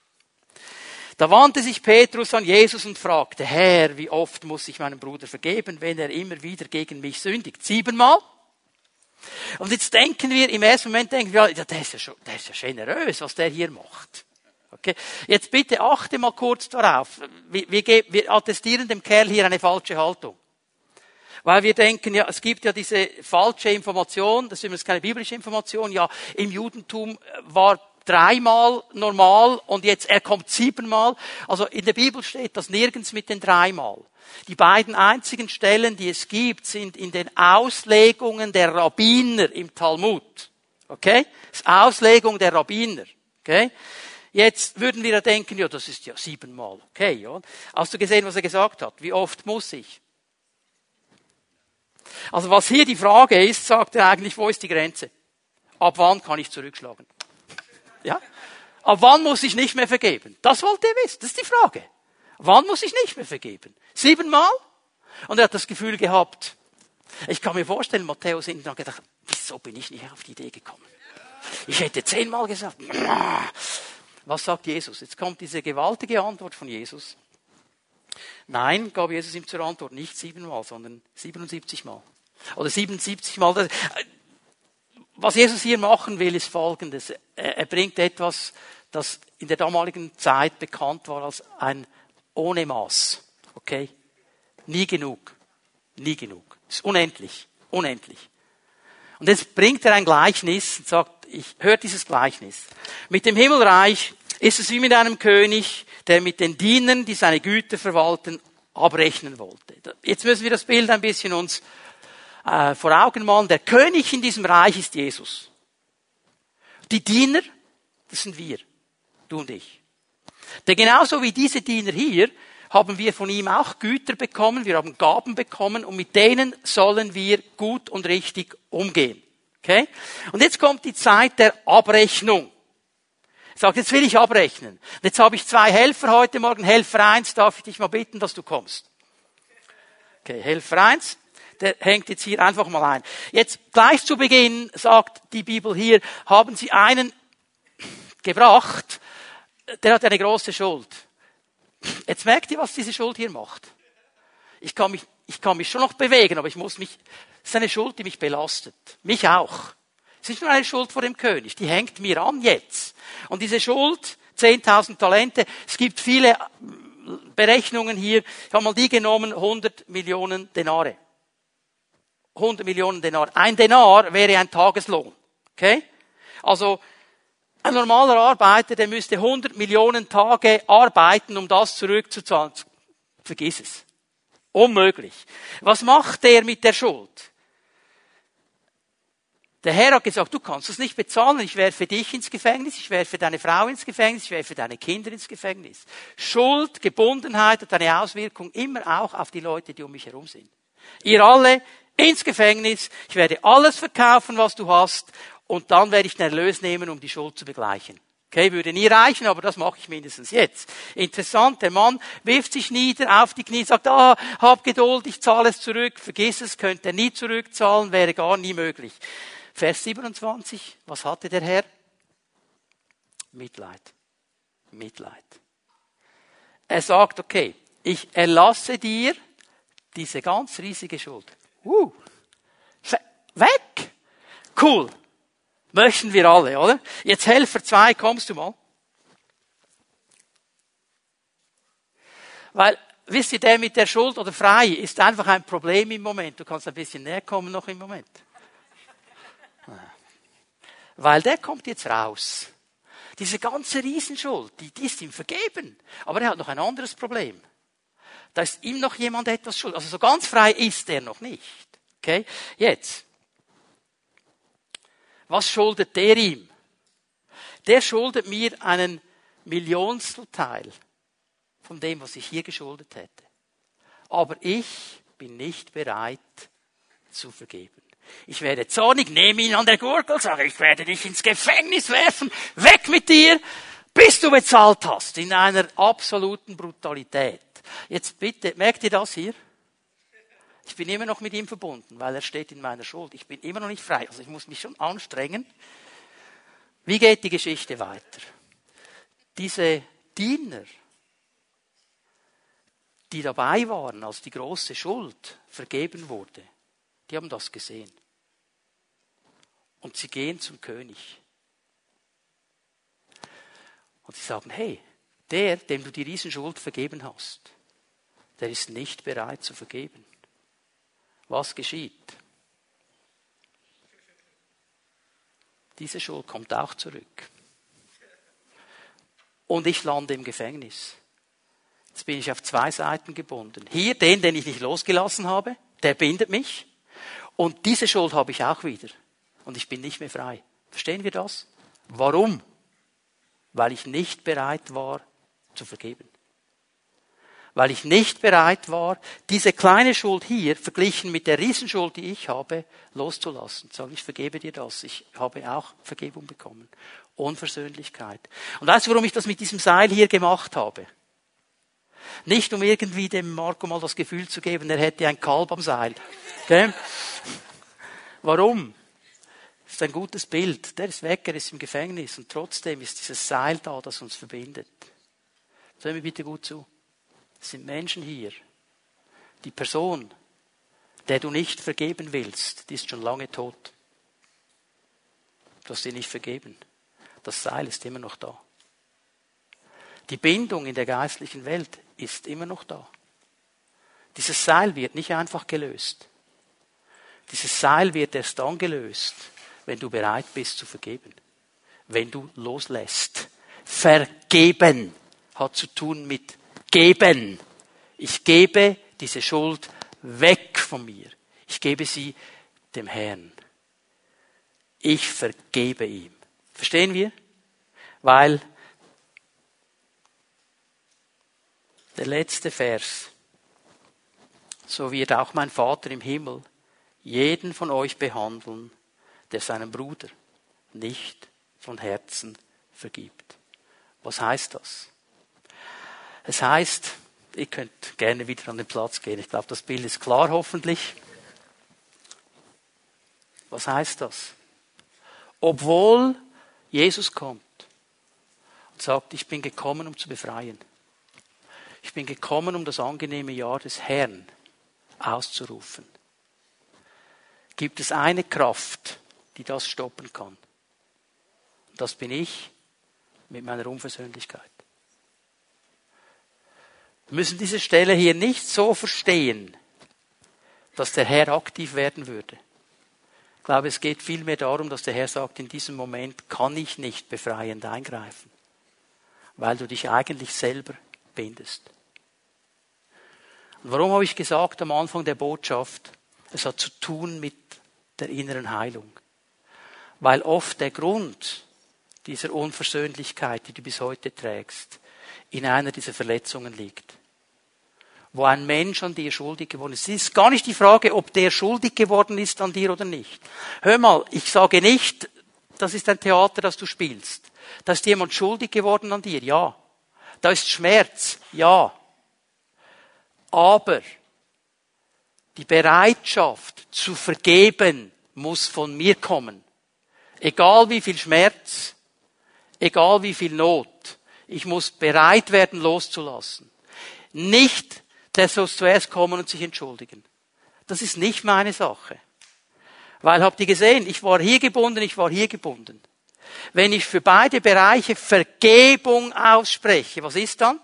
Da wandte sich Petrus an Jesus und fragte, Herr, wie oft muss ich meinem Bruder vergeben, wenn er immer wieder gegen mich sündigt? Siebenmal? Und jetzt denken wir, im ersten Moment denken wir, ja, der ist ja, schon, der ist ja generös, was der hier macht. Okay. Jetzt bitte achte mal kurz darauf. Wir, wir, wir attestieren dem Kerl hier eine falsche Haltung. Weil wir denken, ja, es gibt ja diese falsche Information, das ist übrigens keine biblische Information, ja, im Judentum war dreimal normal und jetzt er kommt siebenmal. Also in der Bibel steht das nirgends mit den dreimal. Die beiden einzigen Stellen, die es gibt, sind in den Auslegungen der Rabbiner im Talmud. Okay? Das ist Auslegung der Rabbiner. Okay? Jetzt würden wir ja denken, ja, das ist ja siebenmal. Okay, ja. Hast du gesehen, was er gesagt hat? Wie oft muss ich? Also was hier die Frage ist, sagt er eigentlich, wo ist die Grenze? Ab wann kann ich zurückschlagen? Ja? Ab wann muss ich nicht mehr vergeben? Das wollte er wissen. Das ist die Frage. Wann muss ich nicht mehr vergeben? Siebenmal? Und er hat das Gefühl gehabt, ich kann mir vorstellen, Matthäus hinten hat gedacht, wieso bin ich nicht auf die Idee gekommen? Ich hätte zehnmal gesagt. Was sagt Jesus? Jetzt kommt diese gewaltige Antwort von Jesus. Nein, gab Jesus ihm zur Antwort, nicht siebenmal, sondern 77 Mal. Oder 77 Mal. Was Jesus hier machen will, ist Folgendes. Er bringt etwas, das in der damaligen Zeit bekannt war als ein ohne Maß. Okay? Nie genug. Nie genug. Es ist unendlich. Unendlich. Und jetzt bringt er ein Gleichnis und sagt, ich höre dieses Gleichnis. Mit dem Himmelreich ist es wie mit einem König, der mit den Dienern, die seine Güter verwalten, abrechnen wollte. Jetzt müssen wir das Bild ein bisschen uns äh, vor Augen malen. Der König in diesem Reich ist Jesus. Die Diener, das sind wir, du und ich. Denn genauso wie diese Diener hier, haben wir von ihm auch Güter bekommen, wir haben Gaben bekommen und mit denen sollen wir gut und richtig umgehen. Okay? Und jetzt kommt die Zeit der Abrechnung. Sagt, jetzt will ich abrechnen. Jetzt habe ich zwei Helfer heute Morgen. Helfer eins, darf ich dich mal bitten, dass du kommst. Okay, Helfer eins, der hängt jetzt hier einfach mal ein. Jetzt gleich zu Beginn sagt die Bibel hier, haben sie einen gebracht, der hat eine große Schuld. Jetzt merkt ihr, was diese Schuld hier macht. Ich kann mich, ich kann mich schon noch bewegen, aber ich muss mich, es ist eine Schuld, die mich belastet. Mich auch. Es ist nur eine Schuld vor dem König. Die hängt mir an jetzt. Und diese Schuld, 10.000 Talente, es gibt viele Berechnungen hier. Ich habe mal die genommen, 100 Millionen Denare. 100 Millionen Denare. Ein Denar wäre ein Tageslohn. Okay? Also, ein normaler Arbeiter, der müsste 100 Millionen Tage arbeiten, um das zurückzuzahlen. Vergiss es. Unmöglich. Was macht der mit der Schuld? Der Herr hat gesagt, du kannst das nicht bezahlen, ich werfe dich ins Gefängnis, ich werfe deine Frau ins Gefängnis, ich werfe deine Kinder ins Gefängnis. Schuld, Gebundenheit hat eine Auswirkung immer auch auf die Leute, die um mich herum sind. Ihr alle ins Gefängnis, ich werde alles verkaufen, was du hast, und dann werde ich den Erlös nehmen, um die Schuld zu begleichen. Okay, würde nie reichen, aber das mache ich mindestens jetzt. Interessant, der Mann wirft sich nieder auf die Knie, sagt, ah, hab Geduld, ich zahle es zurück, vergiss es, könnte er nie zurückzahlen, wäre gar nie möglich. Vers 27, was hatte der Herr? Mitleid. Mitleid. Er sagt, okay, ich erlasse dir diese ganz riesige Schuld. Uh, weg! Cool. Möchten wir alle, oder? Jetzt Helfer zwei, kommst du mal? Weil, wisst ihr, der mit der Schuld oder frei ist einfach ein Problem im Moment. Du kannst ein bisschen näher kommen noch im Moment. Weil der kommt jetzt raus. Diese ganze Riesenschuld, die, die ist ihm vergeben. Aber er hat noch ein anderes Problem. Da ist ihm noch jemand etwas schuld. Also so ganz frei ist er noch nicht. Okay? Jetzt. Was schuldet der ihm? Der schuldet mir einen Millionstelteil von dem, was ich hier geschuldet hätte. Aber ich bin nicht bereit zu vergeben. Ich werde zornig, nehme ihn an der Gurgel, sage, ich werde dich ins Gefängnis werfen, weg mit dir, bis du bezahlt hast, in einer absoluten Brutalität. Jetzt bitte, merkt ihr das hier? Ich bin immer noch mit ihm verbunden, weil er steht in meiner Schuld. Ich bin immer noch nicht frei. Also ich muss mich schon anstrengen. Wie geht die Geschichte weiter? Diese Diener, die dabei waren, als die große Schuld vergeben wurde, die haben das gesehen. Und sie gehen zum König. Und sie sagen, hey, der, dem du die Riesenschuld vergeben hast, der ist nicht bereit zu vergeben. Was geschieht? Diese Schuld kommt auch zurück. Und ich lande im Gefängnis. Jetzt bin ich auf zwei Seiten gebunden. Hier den, den ich nicht losgelassen habe, der bindet mich. Und diese Schuld habe ich auch wieder. Und ich bin nicht mehr frei. Verstehen wir das? Warum? Weil ich nicht bereit war zu vergeben weil ich nicht bereit war, diese kleine Schuld hier, verglichen mit der Riesenschuld, die ich habe, loszulassen. Sag, ich vergebe dir das. Ich habe auch Vergebung bekommen. Unversöhnlichkeit. Und weißt du, warum ich das mit diesem Seil hier gemacht habe? Nicht um irgendwie dem Marco mal das Gefühl zu geben, er hätte ein Kalb am Seil. Okay? Warum? Das ist ein gutes Bild. Der ist weg, er ist im Gefängnis und trotzdem ist dieses Seil da, das uns verbindet. Hör mir bitte gut zu. Es sind Menschen hier. Die Person, der du nicht vergeben willst, die ist schon lange tot. Du hast sie nicht vergeben. Das Seil ist immer noch da. Die Bindung in der geistlichen Welt ist immer noch da. Dieses Seil wird nicht einfach gelöst. Dieses Seil wird erst dann gelöst, wenn du bereit bist zu vergeben. Wenn du loslässt. Vergeben hat zu tun mit geben. Ich gebe diese Schuld weg von mir. Ich gebe sie dem Herrn. Ich vergebe ihm. Verstehen wir? Weil der letzte Vers, so wird auch mein Vater im Himmel jeden von euch behandeln, der seinem Bruder nicht von Herzen vergibt. Was heißt das? Es heißt, ihr könnt gerne wieder an den Platz gehen. Ich glaube, das Bild ist klar hoffentlich. Was heißt das? Obwohl Jesus kommt und sagt, ich bin gekommen, um zu befreien. Ich bin gekommen, um das angenehme Jahr des Herrn auszurufen. Gibt es eine Kraft, die das stoppen kann? Das bin ich mit meiner Unversöhnlichkeit. Wir müssen diese Stelle hier nicht so verstehen, dass der Herr aktiv werden würde. Ich glaube, es geht vielmehr darum, dass der Herr sagt, in diesem Moment kann ich nicht befreiend eingreifen, weil du dich eigentlich selber bindest. Und warum habe ich gesagt am Anfang der Botschaft, es hat zu tun mit der inneren Heilung. Weil oft der Grund dieser Unversöhnlichkeit, die du bis heute trägst, in einer dieser Verletzungen liegt. Wo ein Mensch an dir schuldig geworden ist. Es ist gar nicht die Frage, ob der schuldig geworden ist an dir oder nicht. Hör mal, ich sage nicht, das ist ein Theater, das du spielst. Da ist jemand schuldig geworden an dir, ja. Da ist Schmerz, ja. Aber die Bereitschaft zu vergeben muss von mir kommen. Egal wie viel Schmerz, egal wie viel Not. Ich muss bereit werden, loszulassen. Nicht, der soll zuerst kommen und sich entschuldigen. Das ist nicht meine Sache. Weil habt ihr gesehen, ich war hier gebunden, ich war hier gebunden. Wenn ich für beide Bereiche Vergebung ausspreche, was ist dann?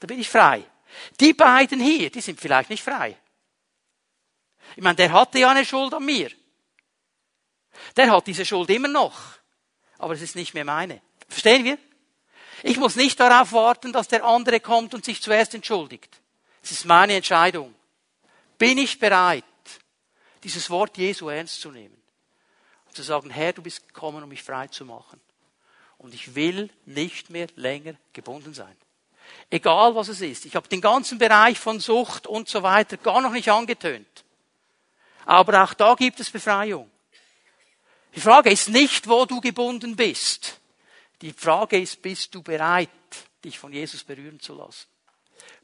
Da bin ich frei. Die beiden hier, die sind vielleicht nicht frei. Ich meine, der hatte ja eine Schuld an mir. Der hat diese Schuld immer noch. Aber es ist nicht mehr meine. Verstehen wir? Ich muss nicht darauf warten, dass der andere kommt und sich zuerst entschuldigt. Es ist meine Entscheidung. Bin ich bereit, dieses Wort Jesu ernst zu nehmen? Zu sagen, Herr, du bist gekommen, um mich frei zu machen. Und ich will nicht mehr länger gebunden sein. Egal was es ist. Ich habe den ganzen Bereich von Sucht und so weiter gar noch nicht angetönt. Aber auch da gibt es Befreiung. Die Frage ist nicht, wo du gebunden bist. Die Frage ist, bist du bereit, dich von Jesus berühren zu lassen?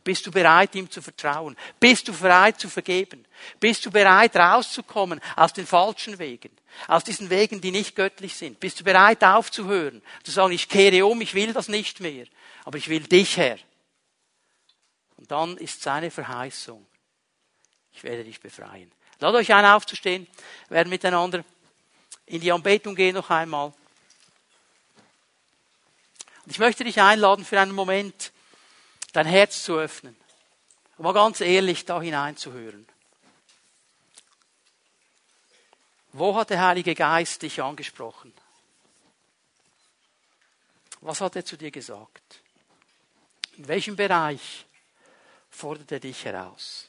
Bist du bereit, ihm zu vertrauen? Bist du bereit zu vergeben? Bist du bereit, rauszukommen aus den falschen Wegen? Aus diesen Wegen, die nicht göttlich sind? Bist du bereit, aufzuhören? Zu sagen, ich kehre um, ich will das nicht mehr. Aber ich will dich, Herr. Und dann ist seine Verheißung, ich werde dich befreien. Lade euch ein, aufzustehen. Wir werden miteinander in die Anbetung gehen noch einmal. Und ich möchte dich einladen, für einen Moment dein Herz zu öffnen. Und mal ganz ehrlich da hineinzuhören. Wo hat der Heilige Geist dich angesprochen? Was hat er zu dir gesagt? In welchem Bereich fordert er dich heraus?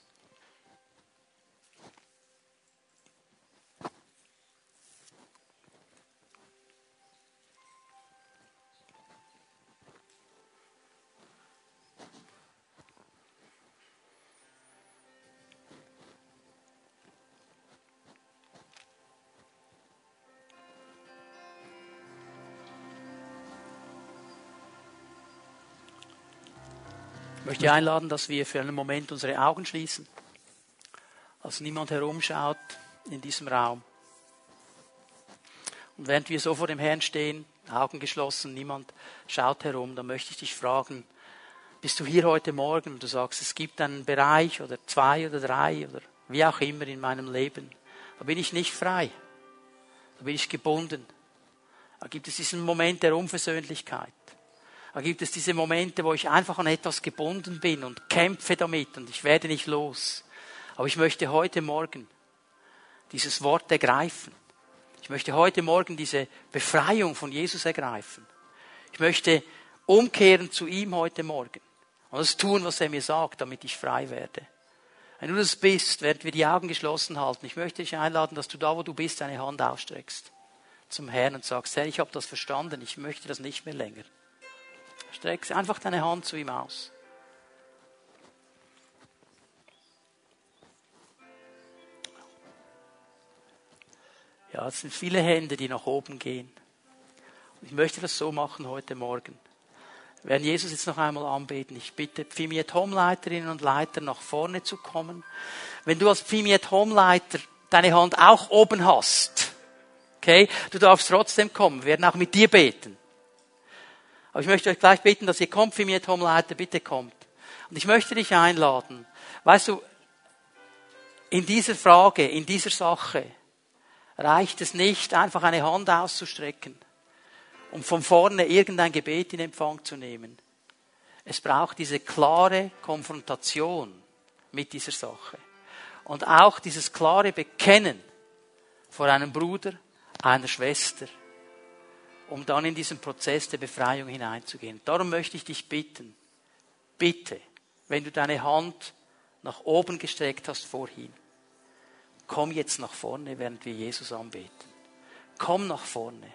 Ich möchte einladen, dass wir für einen Moment unsere Augen schließen, dass niemand herumschaut in diesem Raum. Und während wir so vor dem Herrn stehen, Augen geschlossen, niemand schaut herum, dann möchte ich dich fragen, bist du hier heute Morgen und du sagst, es gibt einen Bereich oder zwei oder drei oder wie auch immer in meinem Leben, da bin ich nicht frei, da bin ich gebunden. Da gibt es diesen Moment der Unversöhnlichkeit. Da gibt es diese Momente, wo ich einfach an etwas gebunden bin und kämpfe damit und ich werde nicht los. Aber ich möchte heute Morgen dieses Wort ergreifen. Ich möchte heute Morgen diese Befreiung von Jesus ergreifen. Ich möchte umkehren zu ihm heute Morgen und das tun, was er mir sagt, damit ich frei werde. Wenn du das bist, während wir die Augen geschlossen halten, ich möchte dich einladen, dass du da, wo du bist, deine Hand ausstreckst zum Herrn und sagst, Herr, ich habe das verstanden, ich möchte das nicht mehr länger. Streck einfach deine Hand zu ihm aus. Ja, es sind viele Hände, die nach oben gehen. Und ich möchte das so machen heute Morgen. Wir werden Jesus jetzt noch einmal anbeten. Ich bitte Pfimiet Home-Leiterinnen und Leiter nach vorne zu kommen. Wenn du als Pfimiet Home-Leiter deine Hand auch oben hast, okay, du darfst trotzdem kommen. Wir werden auch mit dir beten. Aber ich möchte euch gleich bitten, dass ihr kommt für mir, Tom Leiter, bitte kommt. Und ich möchte dich einladen. Weißt du, in dieser Frage, in dieser Sache, reicht es nicht, einfach eine Hand auszustrecken, um von vorne irgendein Gebet in Empfang zu nehmen. Es braucht diese klare Konfrontation mit dieser Sache. Und auch dieses klare Bekennen vor einem Bruder, einer Schwester, um dann in diesen Prozess der Befreiung hineinzugehen. Darum möchte ich dich bitten, bitte, wenn du deine Hand nach oben gestreckt hast vorhin, komm jetzt nach vorne, während wir Jesus anbeten. Komm nach vorne.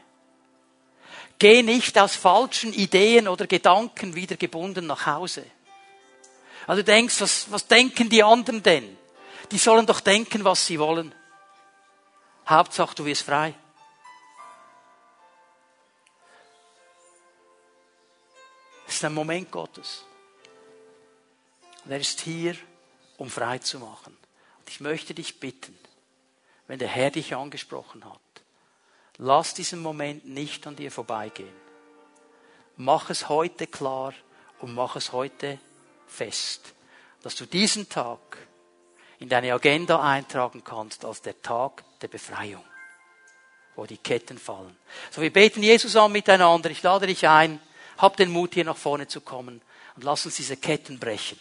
Geh nicht aus falschen Ideen oder Gedanken wieder gebunden nach Hause. Also du denkst, was, was denken die anderen denn? Die sollen doch denken, was sie wollen. Hauptsache, du wirst frei. Es ist ein Moment Gottes. Und er ist hier, um frei zu machen. Und ich möchte dich bitten, wenn der Herr dich angesprochen hat, lass diesen Moment nicht an dir vorbeigehen. Mach es heute klar und mach es heute fest, dass du diesen Tag in deine Agenda eintragen kannst als der Tag der Befreiung, wo die Ketten fallen. So, wir beten Jesus an miteinander. Ich lade dich ein, hab den Mut, hier nach vorne zu kommen und lass uns diese Ketten brechen.